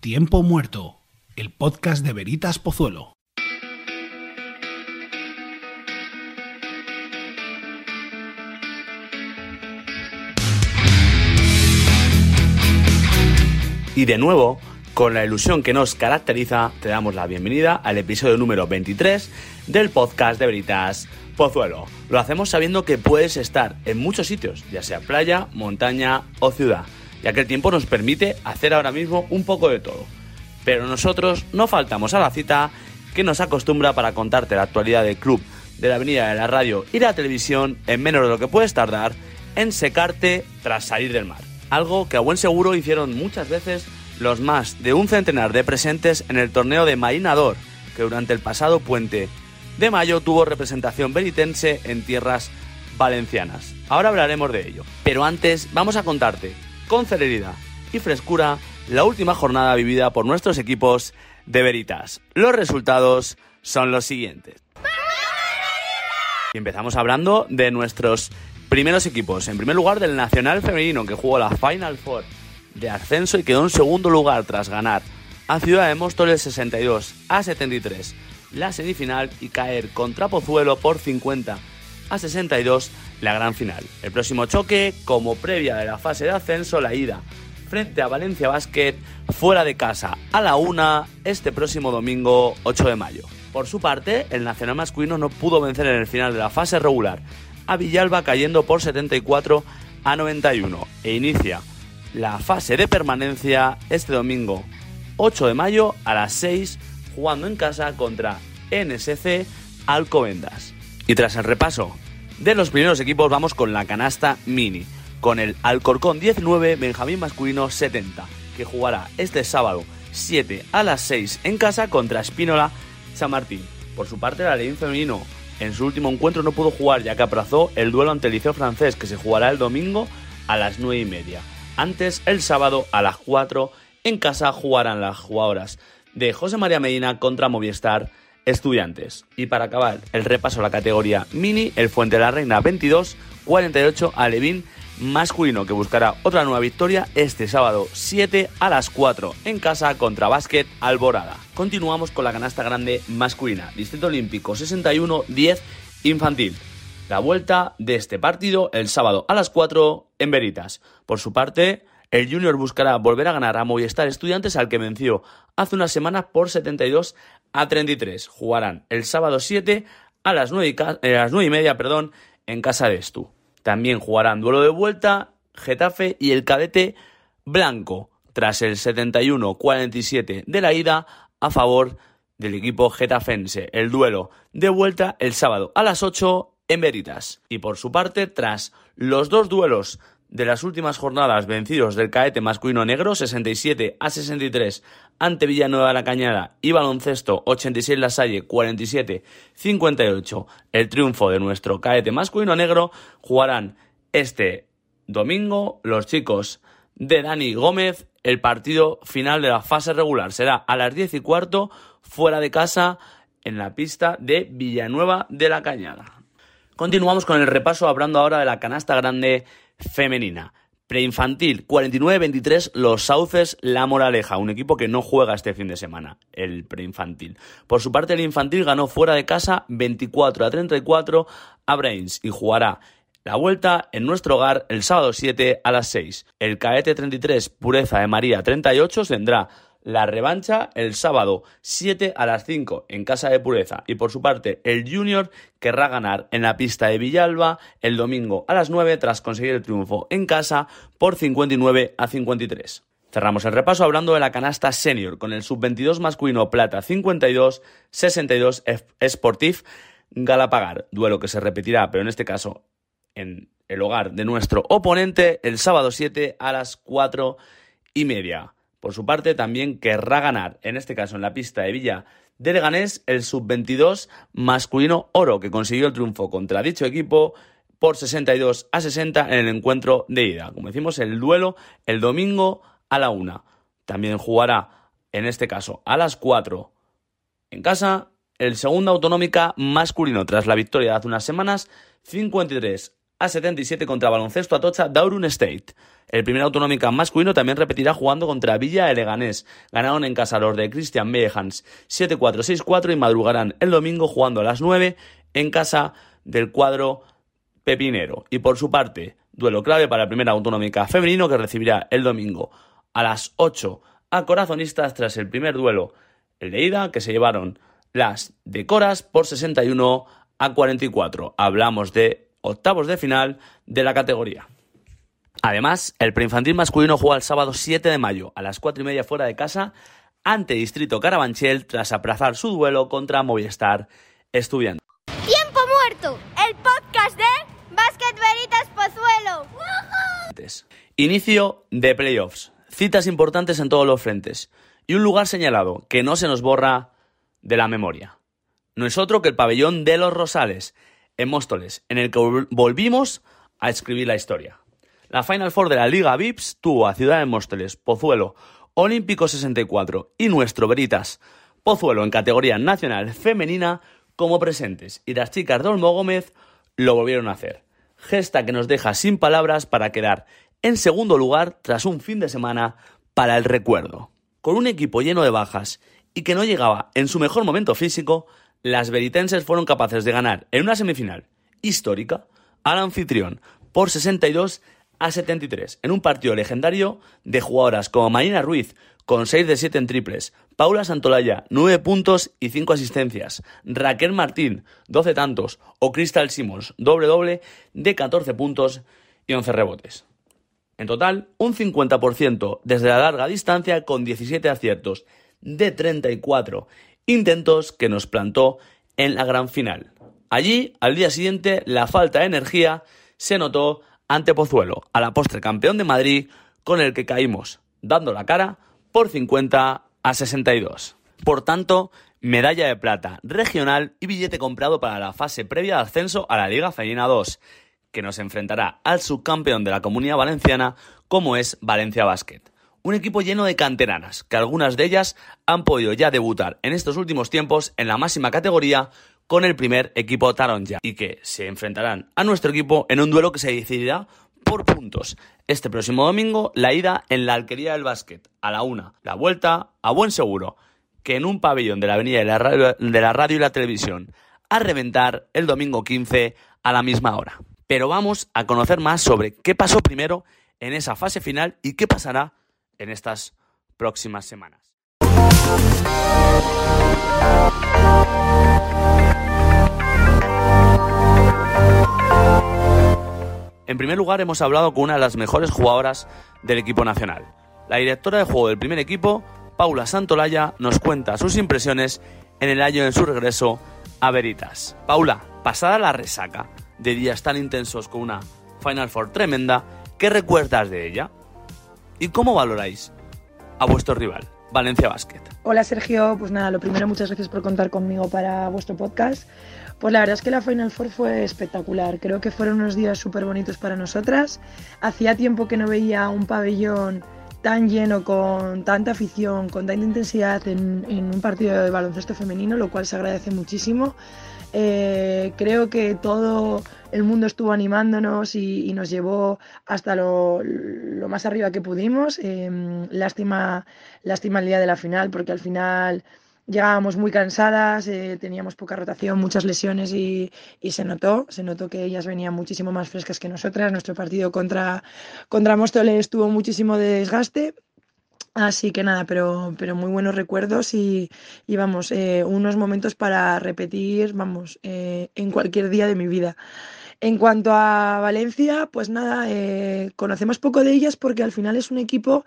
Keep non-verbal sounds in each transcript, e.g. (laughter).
Tiempo Muerto, el podcast de Veritas Pozuelo. Y de nuevo, con la ilusión que nos caracteriza, te damos la bienvenida al episodio número 23 del podcast de Veritas Pozuelo. Lo hacemos sabiendo que puedes estar en muchos sitios, ya sea playa, montaña o ciudad, ya que el tiempo nos permite hacer ahora mismo un poco de todo. Pero nosotros no faltamos a la cita que nos acostumbra para contarte la actualidad del club, de la avenida de la radio y la televisión en menos de lo que puedes tardar en secarte tras salir del mar. Algo que a buen seguro hicieron muchas veces los más de un centenar de presentes en el torneo de Marinador, que durante el pasado puente de mayo tuvo representación veritense en tierras valencianas. Ahora hablaremos de ello. Pero antes vamos a contarte, con celeridad y frescura, la última jornada vivida por nuestros equipos de Veritas. Los resultados son los siguientes. Y empezamos hablando de nuestros primeros equipos. En primer lugar, del Nacional Femenino, que jugó la Final Four de ascenso y quedó en segundo lugar tras ganar a Ciudad de Móstoles 62 a 73 la semifinal y caer contra Pozuelo por 50 a 62 la gran final. El próximo choque, como previa de la fase de ascenso, la ida frente a Valencia Basket fuera de casa a la una este próximo domingo 8 de mayo. Por su parte, el Nacional masculino no pudo vencer en el final de la fase regular a Villalba cayendo por 74 a 91 e inicia la fase de permanencia este domingo 8 de mayo a las 6 jugando en casa contra NSC Alcobendas. Y tras el repaso de los primeros equipos vamos con la canasta mini, con el Alcorcón 19 Benjamín masculino 70, que jugará este sábado 7 a las 6 en casa contra Espínola San Martín. Por su parte, la Leín femenino en su último encuentro no pudo jugar ya que aplazó el duelo ante el Liceo francés que se jugará el domingo a las 9 y media. Antes, el sábado a las 4 en casa jugarán las jugadoras de José María Medina contra Movistar Estudiantes. Y para acabar el repaso a la categoría mini, el Fuente de la Reina 22, 48 Alevín masculino que buscará otra nueva victoria este sábado 7 a las 4 en casa contra Básquet Alborada. Continuamos con la canasta grande masculina, Distrito Olímpico 61-10 infantil. La vuelta de este partido el sábado a las 4 en Veritas. Por su parte, el Junior buscará volver a ganar a Movistar Estudiantes al que venció hace unas semanas por 72 a 33. Jugarán el sábado 7 a las 9 y, eh, las 9 y media perdón, en casa de Estu. También jugarán duelo de vuelta Getafe y el cadete Blanco tras el 71-47 de la ida a favor del equipo getafense. El duelo de vuelta el sábado a las 8 en Veritas. Y por su parte, tras los dos duelos de las últimas jornadas vencidos del caete masculino negro 67 a 63 ante Villanueva de la Cañada y baloncesto 86 La Salle 47 58 el triunfo de nuestro caete masculino negro jugarán este domingo los chicos de Dani Gómez el partido final de la fase regular será a las 10 y cuarto fuera de casa en la pista de Villanueva de la Cañada. Continuamos con el repaso hablando ahora de la canasta grande femenina. Preinfantil, 49-23, los Sauces La Moraleja, un equipo que no juega este fin de semana, el preinfantil. Por su parte, el infantil ganó fuera de casa 24 a 34 a Brains y jugará la vuelta en nuestro hogar el sábado 7 a las 6. El Caete 33, Pureza de María 38, tendrá la revancha el sábado 7 a las 5 en Casa de Pureza y por su parte el Junior querrá ganar en la pista de Villalba el domingo a las 9 tras conseguir el triunfo en casa por 59 a 53. Cerramos el repaso hablando de la canasta senior con el sub-22 masculino plata 52-62 Sportif Galapagar, duelo que se repetirá pero en este caso en el hogar de nuestro oponente el sábado 7 a las 4 y media. Por su parte, también querrá ganar, en este caso en la pista de Villa de Leganés, el sub-22 masculino oro, que consiguió el triunfo contra dicho equipo por 62 a 60 en el encuentro de ida. Como decimos, el duelo el domingo a la una. También jugará, en este caso, a las 4 en casa, el segundo autonómica masculino tras la victoria de hace unas semanas, 53 a 77 contra Baloncesto Atocha Daurun State. El primer autonómica masculino también repetirá jugando contra Villa Eleganés. Ganaron en casa los de Christian Mehans 7-4, 6-4 y madrugarán el domingo jugando a las 9 en casa del cuadro Pepinero. Y por su parte, duelo clave para el primer autonómica femenino que recibirá el domingo a las 8 a Corazonistas tras el primer duelo, el de ida, que se llevaron las decoras por 61 a 44. Hablamos de octavos de final de la categoría. Además, el preinfantil masculino juega el sábado 7 de mayo a las 4 y media fuera de casa ante Distrito Carabanchel tras aplazar su duelo contra Movistar Estudiantes. ¡Tiempo muerto! El podcast de Basket Veritas Pozuelo. Inicio de playoffs. Citas importantes en todos los frentes. Y un lugar señalado que no se nos borra de la memoria. No es otro que el pabellón de los Rosales, en Móstoles, en el que volvimos a escribir la historia. La Final Four de la Liga VIPS tuvo a Ciudad de Móstoles, Pozuelo, Olímpico 64 y nuestro Veritas Pozuelo en categoría nacional femenina como presentes y las chicas de Olmo Gómez lo volvieron a hacer. Gesta que nos deja sin palabras para quedar en segundo lugar tras un fin de semana para el recuerdo. Con un equipo lleno de bajas y que no llegaba en su mejor momento físico, las veritenses fueron capaces de ganar en una semifinal histórica al anfitrión por 62 a 73 en un partido legendario de jugadoras como Marina Ruiz con 6 de 7 en triples, Paula Santolaya 9 puntos y 5 asistencias, Raquel Martín 12 tantos o Crystal Simons doble doble de 14 puntos y 11 rebotes. En total, un 50% desde la larga distancia con 17 aciertos de 34 intentos que nos plantó en la gran final. Allí, al día siguiente, la falta de energía se notó ante Pozuelo, a la postre campeón de Madrid, con el que caímos, dando la cara por 50 a 62. Por tanto, medalla de plata regional y billete comprado para la fase previa de ascenso a la Liga Femenina 2, que nos enfrentará al subcampeón de la Comunidad Valenciana, como es Valencia Basket. Un equipo lleno de canteranas, que algunas de ellas han podido ya debutar en estos últimos tiempos en la máxima categoría con el primer equipo Taronja y que se enfrentarán a nuestro equipo en un duelo que se decidirá por puntos. Este próximo domingo, la ida en la Alquería del Básquet, a la una. La vuelta, a buen seguro, que en un pabellón de la Avenida de la Radio, de la radio y la Televisión, a reventar el domingo 15 a la misma hora. Pero vamos a conocer más sobre qué pasó primero en esa fase final y qué pasará en estas próximas semanas. En primer lugar, hemos hablado con una de las mejores jugadoras del equipo nacional. La directora de juego del primer equipo, Paula Santolaya, nos cuenta sus impresiones en el año de su regreso a Veritas. Paula, pasada la resaca de días tan intensos con una Final Four tremenda, ¿qué recuerdas de ella? ¿Y cómo valoráis a vuestro rival, Valencia Basket? Hola Sergio, pues nada, lo primero, muchas gracias por contar conmigo para vuestro podcast. Pues la verdad es que la Final Four fue espectacular. Creo que fueron unos días súper bonitos para nosotras. Hacía tiempo que no veía un pabellón tan lleno, con tanta afición, con tanta intensidad en, un partido de baloncesto femenino, lo cual se agradece muchísimo. Eh, creo que todo el mundo estuvo animándonos y, nos llevó hasta lo, más arriba que pudimos. Em, lástima, lástima el día de la final, porque al final llegábamos muy cansadas, eh, teníamos poca rotación, muchas lesiones y, se notó, se notó que ellas venían muchísimo más frescas que nosotras. Nuestro partido contra, contra Móstoles tuvo muchísimo de desgaste. Así que nada, pero, pero muy buenos recuerdos y, vamos, eh, unos momentos para repetir, vamos, eh, en cualquier día de mi vida. En cuanto a Valencia, pues nada, conocemos poco de ellas porque al final es un equipo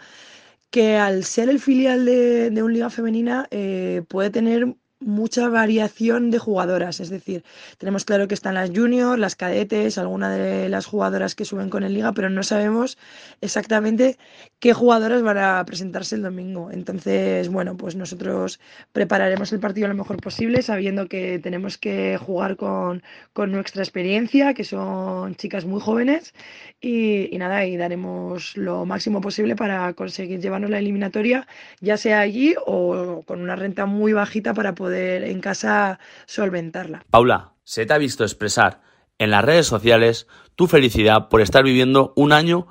que al ser el filial de, de un liga femenina eh, puede tener mucha variación de jugadoras, es decir, tenemos claro que están las juniors, las cadetes, algunas de las jugadoras que suben con el liga, pero no sabemos exactamente qué jugadoras van a presentarse el domingo. Entonces, bueno, pues nosotros prepararemos el partido lo mejor posible, sabiendo que tenemos que jugar con, con nuestra experiencia, que son chicas muy jóvenes, y, y nada, y daremos lo máximo posible para conseguir llevarnos la eliminatoria, ya sea allí o con una renta muy bajita para poder en casa solventarla. Paula, se te ha visto expresar en las redes sociales tu felicidad por estar viviendo un año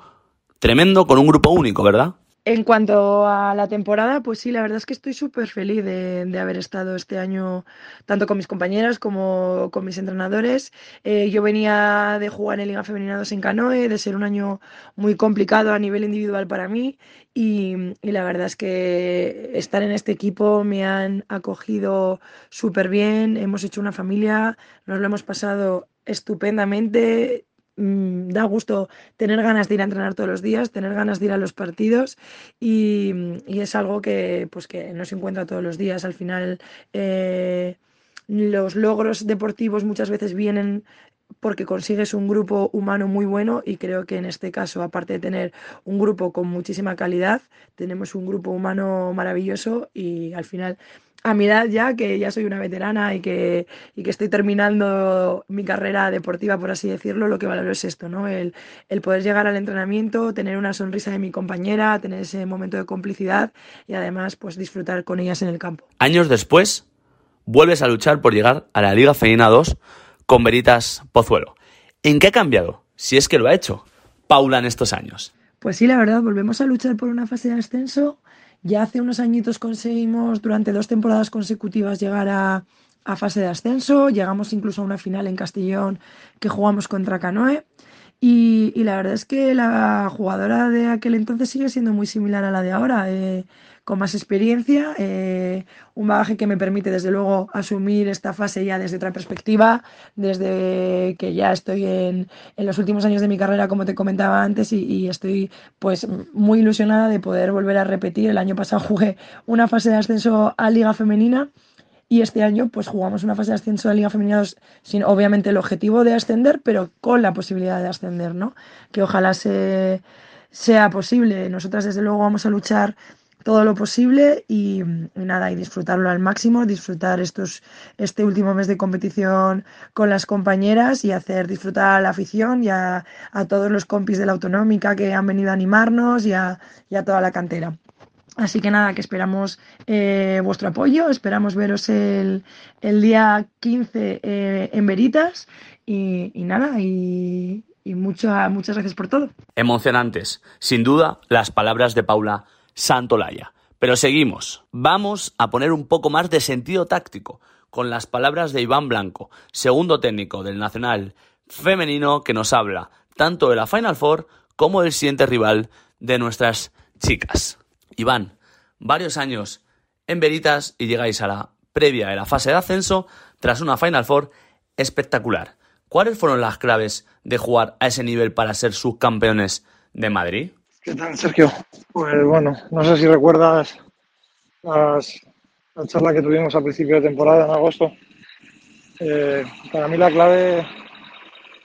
tremendo con un grupo único, ¿verdad? En cuanto a la temporada, pues sí, la verdad es que estoy súper feliz de, haber estado este año tanto con mis compañeras como con mis entrenadores. Eh, yo venía de jugar en Liga Femenina 2 en Canoe, de ser un año muy complicado a nivel individual para mí y, y la verdad es que estar en este equipo me han acogido súper bien, hemos hecho una familia, nos lo hemos pasado estupendamente Mm, da gusto tener ganas de ir a entrenar todos los días, tener ganas de ir a los partidos y, es algo que, pues, que no se encuentra todos los días. Al final, eh, los logros deportivos muchas veces vienen porque consigues un grupo humano muy bueno y creo que en este caso, aparte de tener un grupo con muchísima calidad, tenemos un grupo humano maravilloso y al final a mi edad ya, que ya soy una veterana y que, y que estoy terminando mi carrera deportiva, por así decirlo, lo que valoro es esto, ¿no? El, el, poder llegar al entrenamiento, tener una sonrisa de mi compañera, tener ese momento de complicidad y además pues disfrutar con ellas en el campo. Años después, vuelves a luchar por llegar a la Liga Femenina 2 con Veritas Pozuelo. ¿En qué ha cambiado? Si es que lo ha hecho, Paula en estos años. Pues sí, la verdad, volvemos a luchar por una fase de ascenso ya hace unos añitos conseguimos durante dos temporadas consecutivas llegar a, fase de ascenso, llegamos incluso a una final en Castellón que jugamos contra Canoe. Y, la verdad es que la jugadora de aquel entonces sigue siendo muy similar a la de ahora. Eh, con más experiencia, eh, un bagaje que me permite desde luego asumir esta fase ya desde otra perspectiva, desde que ya estoy en, en los últimos años de mi carrera, como te comentaba antes, y, estoy pues muy ilusionada de poder volver a repetir. El año pasado (laughs) jugué una fase de ascenso a Liga Femenina. Y este año, pues jugamos una fase de ascenso de Liga Femenina sin obviamente el objetivo de ascender, pero con la posibilidad de ascender, ¿no? Que ojalá se, sea posible. Nosotras, desde luego, vamos a luchar todo lo posible y, nada, y disfrutarlo al máximo, disfrutar estos, este último mes de competición con las compañeras y hacer disfrutar a la afición y a, todos los compis de la autonómica que han venido a animarnos y a, toda la cantera. Así que nada, que esperamos eh, vuestro apoyo, esperamos veros el, el día 15 eh, en Veritas y, nada, y, y muchas gracias por todo. Emocionantes, sin duda, las palabras de Paula Santolaya. Pero seguimos. Vamos a poner un poco más de sentido táctico con las palabras de Iván Blanco, segundo técnico del Nacional femenino que nos habla tanto de la Final Four como del siguiente rival de nuestras chicas. Iván, varios años en Veritas y llegáis a la previa de la fase de ascenso tras una Final Four espectacular. ¿Cuáles fueron las claves de jugar a ese nivel para ser subcampeones de Madrid? ¿Qué tal, Sergio? Pues bueno, no sé si recuerdas la charla que tuvimos al principio de temporada, en agosto. Eh, para mí la clave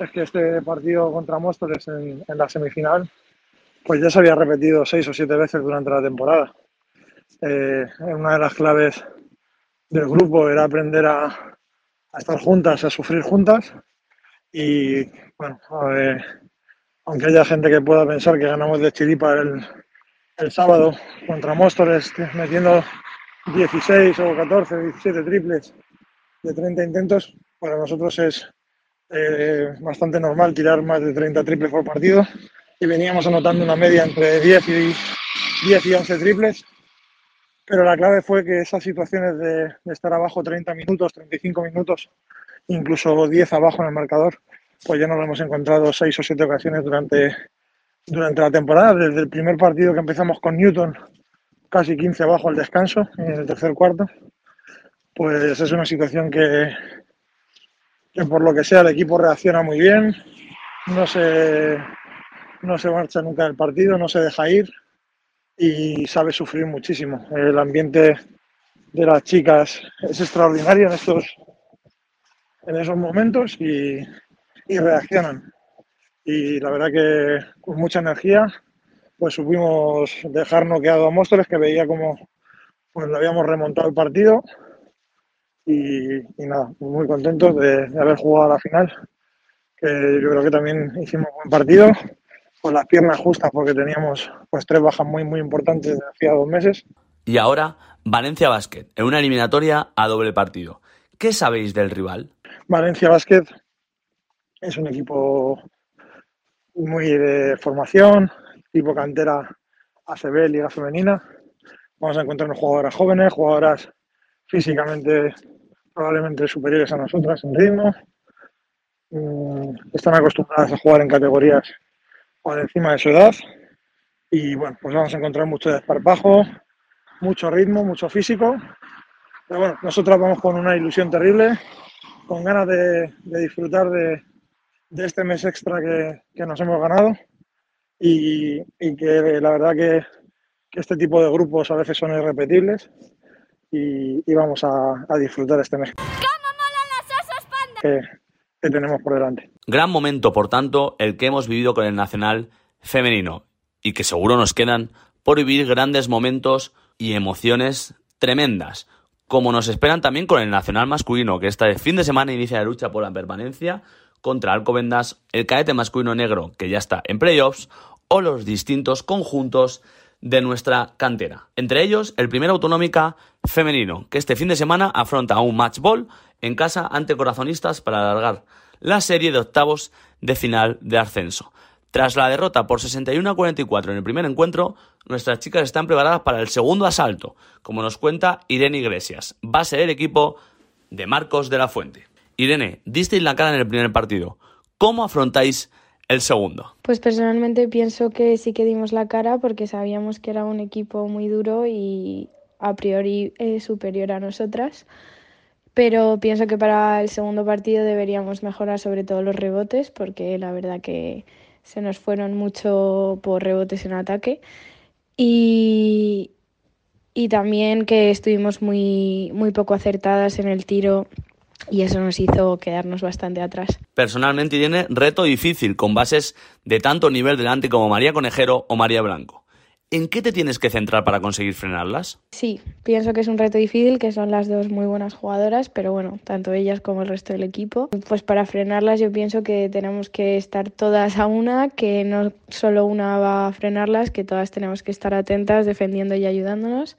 es que este partido contra Móstoles en, la semifinal, pues ya se había repetido seis o siete veces durante la temporada. Eh, una de las claves del grupo era aprender a, a estar juntas, a sufrir juntas. Y bueno, a ver, aunque haya gente que pueda pensar que ganamos de chiripa el, el sábado contra Móstoles, metiendo 16 o 14, 17 triples de 30 intentos, para nosotros es eh, bastante normal tirar más de 30 triples por partido y veníamos anotando una media entre 10 y, 10 y 11 triples. Pero la clave fue que esas situaciones de, de estar abajo 30 minutos, 35 minutos, incluso 10 abajo en el marcador, pues ya nos lo hemos encontrado seis o siete ocasiones durante, durante la temporada, desde el primer partido que empezamos con Newton, casi 15 abajo al descanso, en el tercer cuarto, pues es una situación que, que por lo que sea el equipo reacciona muy bien, no se, no se marcha nunca del partido, no se deja ir y sabe sufrir muchísimo. El ambiente de las chicas es extraordinario en estos en esos momentos y, y reaccionan. Y la verdad que con mucha energía, pues supimos dejar noqueado a Móstoles, que veía como pues lo habíamos remontado el partido. Y, nada, muy contentos de, haber jugado a la final, que yo creo que también hicimos buen partido, con las piernas justas, porque teníamos pues tres bajas muy, muy importantes desde hacía dos meses. Y ahora, Valencia Basket, en una eliminatoria a doble partido. ¿Qué sabéis del rival? Valencia Basket es un equipo muy de formación, tipo cantera ACB, Liga Femenina. Vamos a encontrarnos jugadoras jóvenes, jugadoras físicamente probablemente superiores a nosotras en ritmo. Mm, están acostumbradas a jugar en categorías por encima de su edad. Y bueno, pues vamos a encontrar mucho desparpajo, mucho ritmo, mucho físico. Pero bueno, nosotras vamos con una ilusión terrible, con ganas de, disfrutar de, este mes extra que, nos hemos ganado. Y, que la verdad que, este tipo de grupos a veces son irrepetibles y, vamos a, disfrutar este mes. Que, que tenemos por delante. Gran momento, por tanto, el que hemos vivido con el Nacional femenino y que seguro nos quedan por vivir grandes momentos y emociones tremendas, como nos esperan también con el Nacional masculino, que este fin de semana inicia la lucha por la permanencia contra Alcobendas, el cadete masculino negro, que ya está en playoffs, o los distintos conjuntos de nuestra cantera. Entre ellos, el primer autonómica femenino, que este fin de semana afronta un match ball en casa ante corazonistas para alargar la serie de octavos de final de ascenso. Tras la derrota por 61 a 44 en el primer encuentro, nuestras chicas están preparadas para el segundo asalto, como nos cuenta Irene Iglesias, base del equipo de Marcos de la Fuente. Irene, disteis la cara en el primer partido. ¿Cómo afrontáis el segundo? Pues personalmente pienso que sí que dimos la cara porque sabíamos que era un equipo muy duro y a priori eh, superior a nosotras. Pero pienso que para el segundo partido deberíamos mejorar sobre todo los rebotes porque la verdad que se nos fueron mucho por rebotes en ataque y, y también que estuvimos muy, muy poco acertadas en el tiro y eso nos hizo quedarnos bastante atrás. Personalmente tiene reto difícil con bases de tanto nivel delante como María Conejero o María Blanco. ¿En qué te tienes que centrar para conseguir frenarlas? Sí, pienso que es un reto difícil, que son las dos muy buenas jugadoras, pero bueno, tanto ellas como el resto del equipo. Pues para frenarlas yo pienso que tenemos que estar todas a una, que no solo una va a frenarlas, que todas tenemos que estar atentas, defendiendo y ayudándonos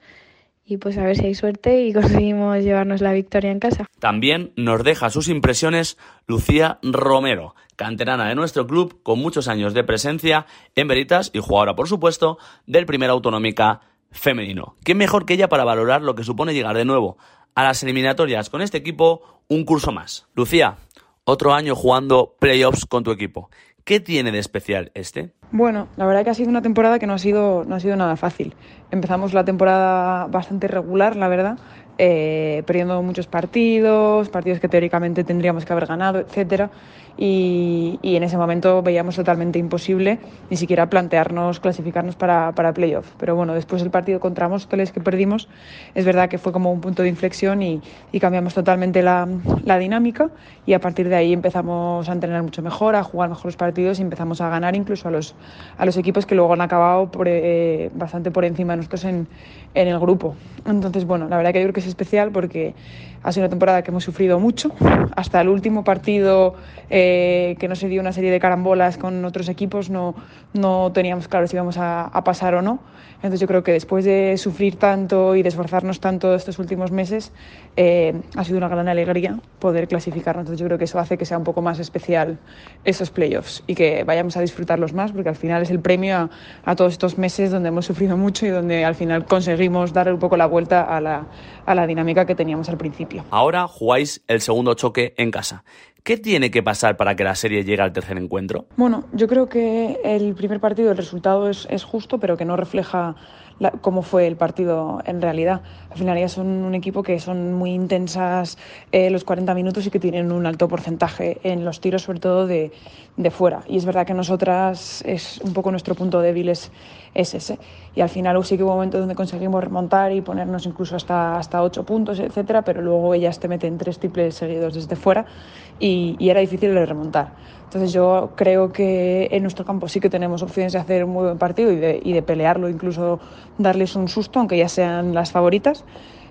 y pues a ver si hay suerte y (laughs) conseguimos llevarnos la victoria en casa. También nos deja sus impresiones Lucía Romero, canterana de nuestro club con muchos años de presencia en Veritas y jugadora, por supuesto, del primer autonómica femenino. ¿Qué mejor que ella para valorar lo que supone llegar de nuevo a las eliminatorias con este equipo un curso más? Lucía, otro año jugando playoffs con tu equipo. ¿Qué tiene de especial este? Bueno, la verdad que ha sido una temporada que no ha sido, no ha sido nada fácil. Empezamos la temporada bastante regular, la verdad, eh, perdiendo muchos partidos, partidos que teóricamente tendríamos que haber ganado, etcétera y, en ese momento veíamos totalmente imposible ni siquiera plantearnos clasificarnos para, para playoff. Pero bueno, después del partido contra Móstoles que perdimos, es verdad que fue como un punto de inflexión y, y cambiamos totalmente la, la, dinámica y a partir de ahí empezamos a entrenar mucho mejor, a jugar mejores partidos y empezamos a ganar incluso a los, a los equipos que luego han acabado por, eh, bastante por encima de nosotros en, en el grupo. Entonces, bueno, la verdad que yo creo que es especial porque ha sido una temporada que hemos sufrido mucho. Hasta el último partido eh, que no se dio una serie de carambolas con otros equipos, no, no teníamos claro si íbamos a, a, pasar o no. Entonces yo creo que después de sufrir tanto y de esforzarnos tanto estos últimos meses, eh, ha sido una gran alegría poder clasificarnos. Entonces yo creo que eso hace que sea un poco más especial esos playoffs y que vayamos a disfrutarlos más, porque al final es el premio a, a todos estos meses donde hemos sufrido mucho y donde al final conseguimos dar un poco la vuelta a la, a la dinámica que teníamos al principio. Ahora jugáis el segundo choque en casa. ¿Qué tiene que pasar para que la serie llegue al tercer encuentro? Bueno, yo creo que el primer partido, el resultado es, es justo, pero que no refleja cómo fue el partido en realidad. Al final ya son un equipo que son muy intensas eh, los 40 minutos y que tienen un alto porcentaje en los tiros, sobre todo de, de, fuera. Y es verdad que nosotras es un poco nuestro punto débil es, es ese. Y al final sí que hubo momentos donde conseguimos remontar y ponernos incluso hasta, hasta 8 puntos, etcétera, pero luego ellas te meten tres triples seguidos desde fuera y, y era difícil de remontar. Entonces yo creo que en nuestro campo sí que tenemos opciones de hacer un muy buen partido y de, y de pelearlo, incluso darles un susto, aunque ya sean las favoritas.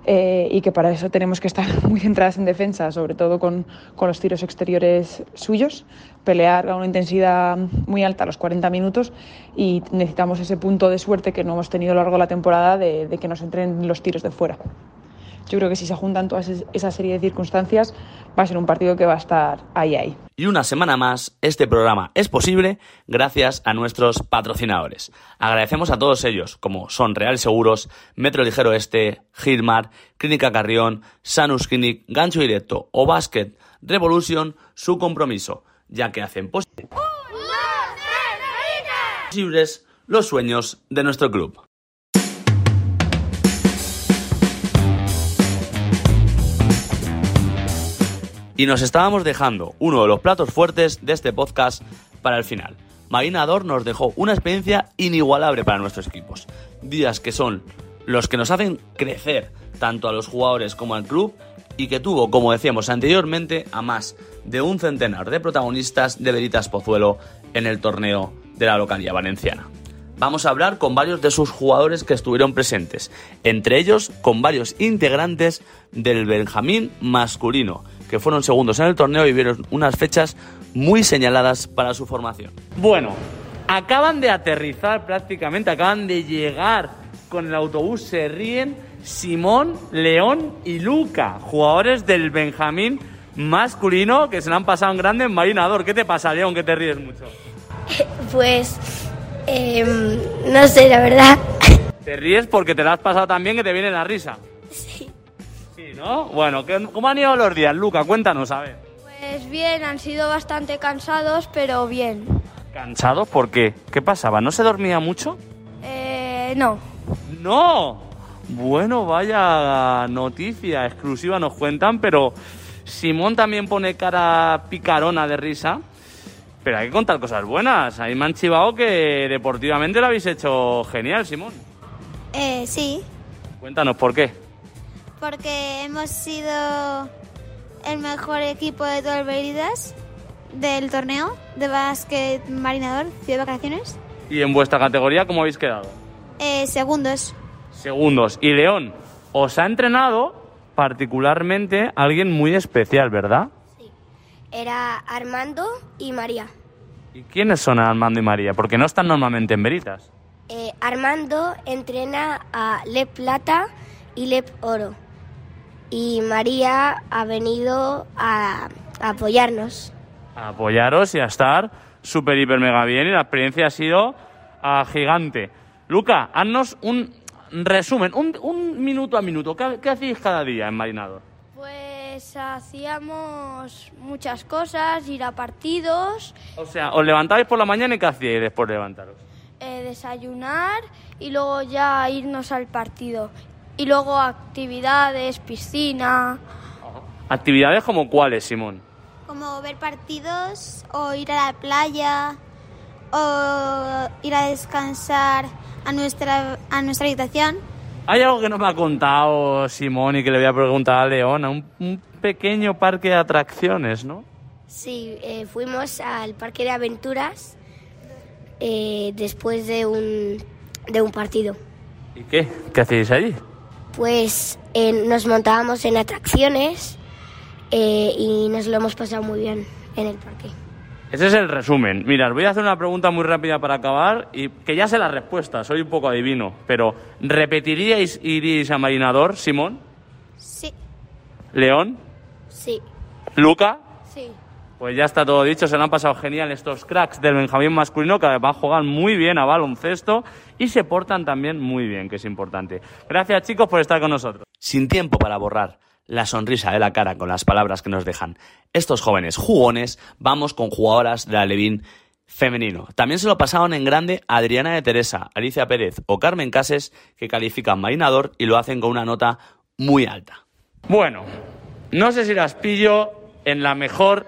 Eh, y que para eso tenemos que estar (laughs) muy centradas en defensa, sobre todo con, con, los tiros exteriores suyos, pelear a una intensidad muy alta a los 40 minutos y necesitamos ese punto de suerte que no hemos tenido a lo largo de la temporada de, de que nos entren los tiros de fuera. Yo creo que si se juntan todas esa serie de circunstancias, va a ser un partido que va a estar ahí, ahí. Y una semana más, este programa es posible gracias a nuestros patrocinadores. Agradecemos a todos ellos, como son Real Seguros, Metro Ligero Este, Gilmar, Clínica Carrión, Sanus Clinic, Gancho Directo o Basket Revolution, su compromiso, ya que hacen posibles los sueños de nuestro club. Y nos estábamos dejando uno de los platos fuertes de este podcast para el final. Marina nos dejó una experiencia inigualable para nuestros equipos. Días que son los que nos hacen crecer tanto a los jugadores como al club y que tuvo, como decíamos anteriormente, a más de un centenar de protagonistas de Veritas Pozuelo en el torneo de la localidad valenciana. Vamos a hablar con varios de sus jugadores que estuvieron presentes, entre ellos con varios integrantes del Benjamín masculino, que fueron segundos en el torneo y vieron unas fechas muy señaladas para su formación. Bueno, acaban de aterrizar prácticamente, acaban de llegar con el autobús, se ríen Simón, León y Luca, jugadores del Benjamín masculino que se le han pasado en grande en Marinador. ¿Qué te pasa, León, que te ríes mucho? (laughs) Pues, em, no sé, la verdad. ¿Te ríes porque te la has pasado tan bien que te viene la risa? ¿No? Bueno, ¿cómo han ido los días, Luca? Cuéntanos, a ver. Pues bien, han sido bastante cansados, pero bien. ¿Cansados? ¿Por qué? ¿Qué pasaba? ¿No se dormía mucho? Eh, no. ¡No! Bueno, vaya noticia exclusiva nos cuentan, pero Simón también pone cara picarona de risa. Pero hay que contar cosas buenas. Ahí me han chivado que deportivamente lo habéis hecho genial, Simón. Eh, sí. Cuéntanos por qué porque hemos sido el mejor equipo de todo el Veridas del torneo de básquet marinador, Ciudad de Vacaciones. ¿Y en vuestra categoría cómo habéis quedado? Eh, segundos. Segundos. Y León, os ha entrenado particularmente alguien muy especial, ¿verdad? Sí. Era Armando y María. ¿Y quiénes son Armando y María? Porque no están normalmente en Veritas. Eh, Armando entrena a Le Plata y Le Oro y María ha venido a, apoyarnos. A apoyaros y a estar súper, hiper, mega bien y la experiencia ha sido ah, gigante. Luca, haznos un resumen, un, minuto a minuto. ¿Qué, hacéis cada día en Marinador? Pues hacíamos muchas cosas, ir a partidos. O sea, os levantabais por la mañana y ¿qué hacíais después de levantaros? Eh, desayunar y luego ya irnos al partido. Y luego actividades, piscina. ¿Actividades como cuáles, Simón? Como ver partidos o ir a la playa o ir a descansar a nuestra, a nuestra habitación. Hay algo que no me ha contado Simón y que le voy a preguntar a Leona, un, pequeño parque de atracciones, ¿no? Sí, eh, fuimos al parque de aventuras eh, después de un, de un partido. ¿Y qué? ¿Qué hacéis allí? Pues eh, nos montábamos en atracciones eh, y nos lo hemos pasado muy bien en el parque. Ese es el resumen. Mira, os voy a hacer una pregunta muy rápida para acabar y que ya sé la respuesta, soy un poco adivino, pero ¿repetiríais iríais a Marinador, Simón? Sí. ¿León? Sí. ¿Luca? Pues ya está todo dicho, se le han pasado genial estos cracks del Benjamín masculino que además juegan muy bien a baloncesto y se portan también muy bien, que es importante. Gracias chicos por estar con nosotros. Sin tiempo para borrar la sonrisa de la cara con las palabras que nos dejan estos jóvenes jugones, vamos con jugadoras de la femenino. También se lo pasaron en grande a Adriana de Teresa, Alicia Pérez o Carmen Cases, que califican marinador y lo hacen con una nota muy alta. Bueno, no sé si las pillo en la mejor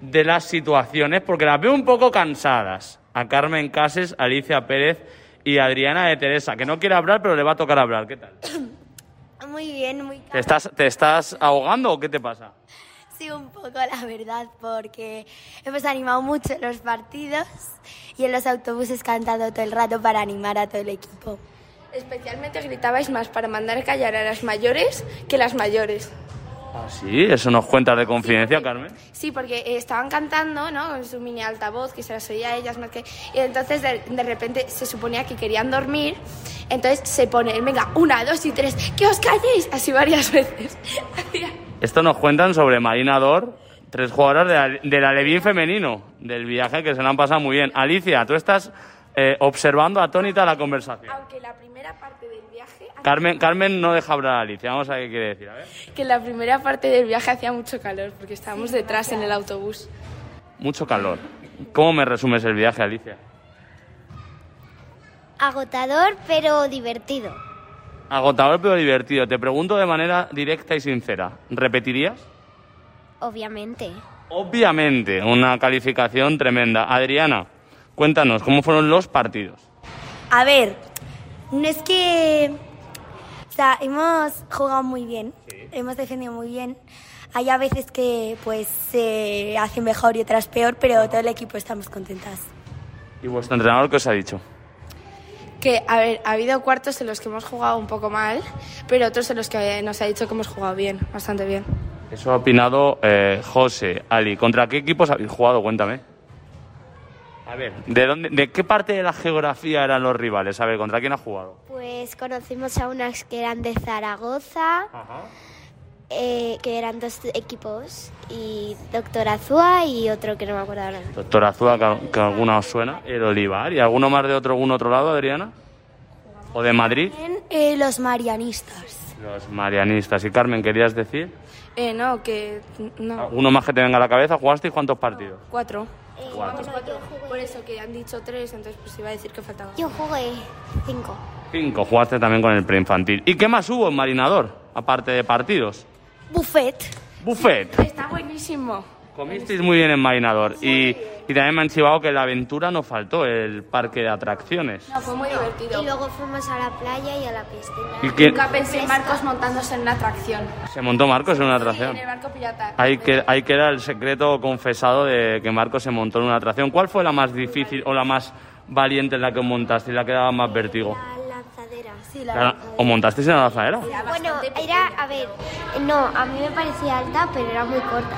de las situaciones, porque las veo un poco cansadas. A Carmen Cases, Alicia Pérez y Adriana de Teresa, que no quiere hablar, pero le va a tocar hablar. ¿Qué tal? (coughs) Muy bien, muy ¿Te estás, ¿Te estás ahogando o qué te pasa? Sí, un poco, la verdad, porque hemos animado mucho los partidos y en los autobuses cantando todo el rato para animar a todo el equipo. Especialmente gritabais más para mandar callar a las mayores que las mayores. ¿Ah, sí? ¿Eso nos cuenta de confidencia, Carmen? Sí, porque eh, estaban cantando, ¿no? Con su mini altavoz, que se las oía a ellas más que... Y entonces de, repente se suponía que querían dormir, Entonces se pone, venga, una, dos y tres, que os calléis, así varias (laughs) veces. Esto nos cuentan sobre Marina Dor, tres jugadoras de la, de la Levín femenino, del viaje que se lo han pasado muy bien. Alicia, tú estás eh, observando atónita la conversación. Aunque la primera parte del. Carmen, Carmen no deja hablar a Alicia, vamos a ver qué quiere decir. A ver. Que la primera parte del viaje hacía mucho calor, porque estábamos detrás en el autobús. Mucho calor. ¿Cómo me resumes el viaje, Alicia? Agotador, pero divertido. Agotador pero divertido. Te pregunto de manera directa y sincera. ¿Repetirías? Obviamente. Obviamente, una calificación tremenda. Adriana, cuéntanos, ¿cómo fueron los partidos? A ver, no es que... O sea, hemos jugado muy bien, hemos defendido muy bien. Hay a veces que pues se hace mejor y otras peor, pero todo el equipo estamos contentas. ¿Y vuestro entrenador qué os ha dicho? Que, a ver, ha habido cuartos en los que hemos jugado un poco mal, pero otros en los que nos ha dicho que hemos jugado bien, bastante bien. Eso ha opinado eh, José, Ali. ¿Contra qué equipos habéis jugado? Cuéntame. Ver, ¿de, dónde, ¿de qué parte de la geografía eran los rivales? A ver, ¿contra quién ha jugado? Pues conocimos a unas que eran de Zaragoza, eh, que eran dos equipos, y Doctor Azúa y otro que no me acuerdo ahora. Doctor Azúa, que, que alguna os suena. El Olivar. ¿Y alguno más de otro, algún otro lado, Adriana? ¿O de Madrid? Eh, los marianistas. Los marianistas. ¿Y Carmen, querías decir? Eh, no, que... No, ¿Uno más que te venga a la cabeza? ¿Jugasteis cuántos partidos? cuatro. Cuatro. Por eso que han dicho tres, entonces pues iba a decir que faltaba. Yo jugué cinco. Cinco. Jugaste también con el preinfantil. ¿Y qué más hubo en Marinador? Aparte de partidos. Buffet. Buffet. Está buenísimo. Comisteis muy bien en Marinador. Y, y también me han chivado que la aventura no faltó, el parque de atracciones. No, fue muy divertido. Y luego fuimos a la playa y a la piscina. ¿Y Nunca pensé en Marcos montándose en una atracción. se montó Marcos en una atracción? En el barco pirata. Ahí, que, ahí queda el secreto confesado de que Marcos se montó en una atracción. ¿Cuál fue la más difícil o la más valiente en la que montaste y la que daba más vértigo? La lanzadera. Sí, La- ¿O montasteis en la lanzadera? Bueno, era, a ver, no, a mí me parecía alta, pero era muy corta.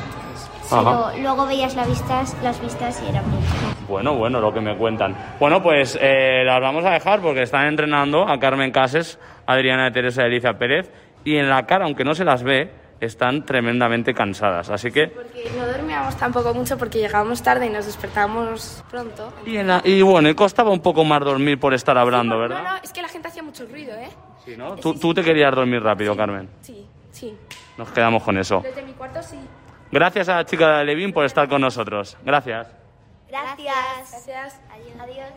Ajá. pero luego veías las vistas, las vistas y era mucho. Bueno, bueno, lo que me cuentan. Bueno, pues eh, las vamos a dejar porque están entrenando a Carmen Cases, Adriana de Teresa y Alicia Pérez y en la cara, aunque no se las ve, están tremendamente cansadas. Así que... Porque no dormíamos tampoco mucho porque llegábamos tarde y nos despertábamos pronto. Y, en la- y bueno, y costaba un poco más dormir por estar hablando, No, ¿verdad? no, es que la gente hacía mucho ruido, ¿eh? Sí, ¿no? Tú, tú te querías dormir rápido, Carmen. Sí, sí. Nos quedamos con eso. Desde mi cuarto sí. Gracias a la chica de Levin por estar con nosotros. Gracias. Gracias. Gracias. Adiós.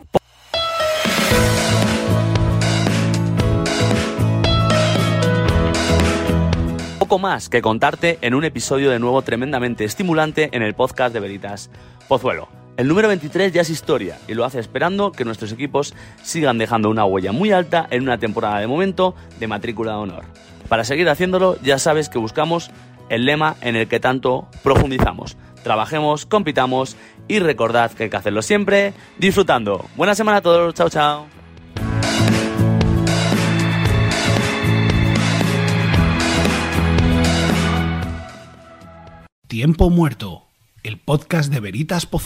Poco más que contarte en un episodio de nuevo tremendamente estimulante en el podcast de Veritas Pozuelo. El número 23 ya es historia y lo hace esperando que nuestros equipos sigan dejando una huella muy alta en una temporada de momento de matrícula de honor. Para seguir haciéndolo ya sabes que buscamos el lema en el que tanto profundizamos. Trabajemos, compitamos y recordad que hay que hacerlo siempre disfrutando. Buena semana a todos, chao chao. Tiempo muerto. El podcast de Veritas.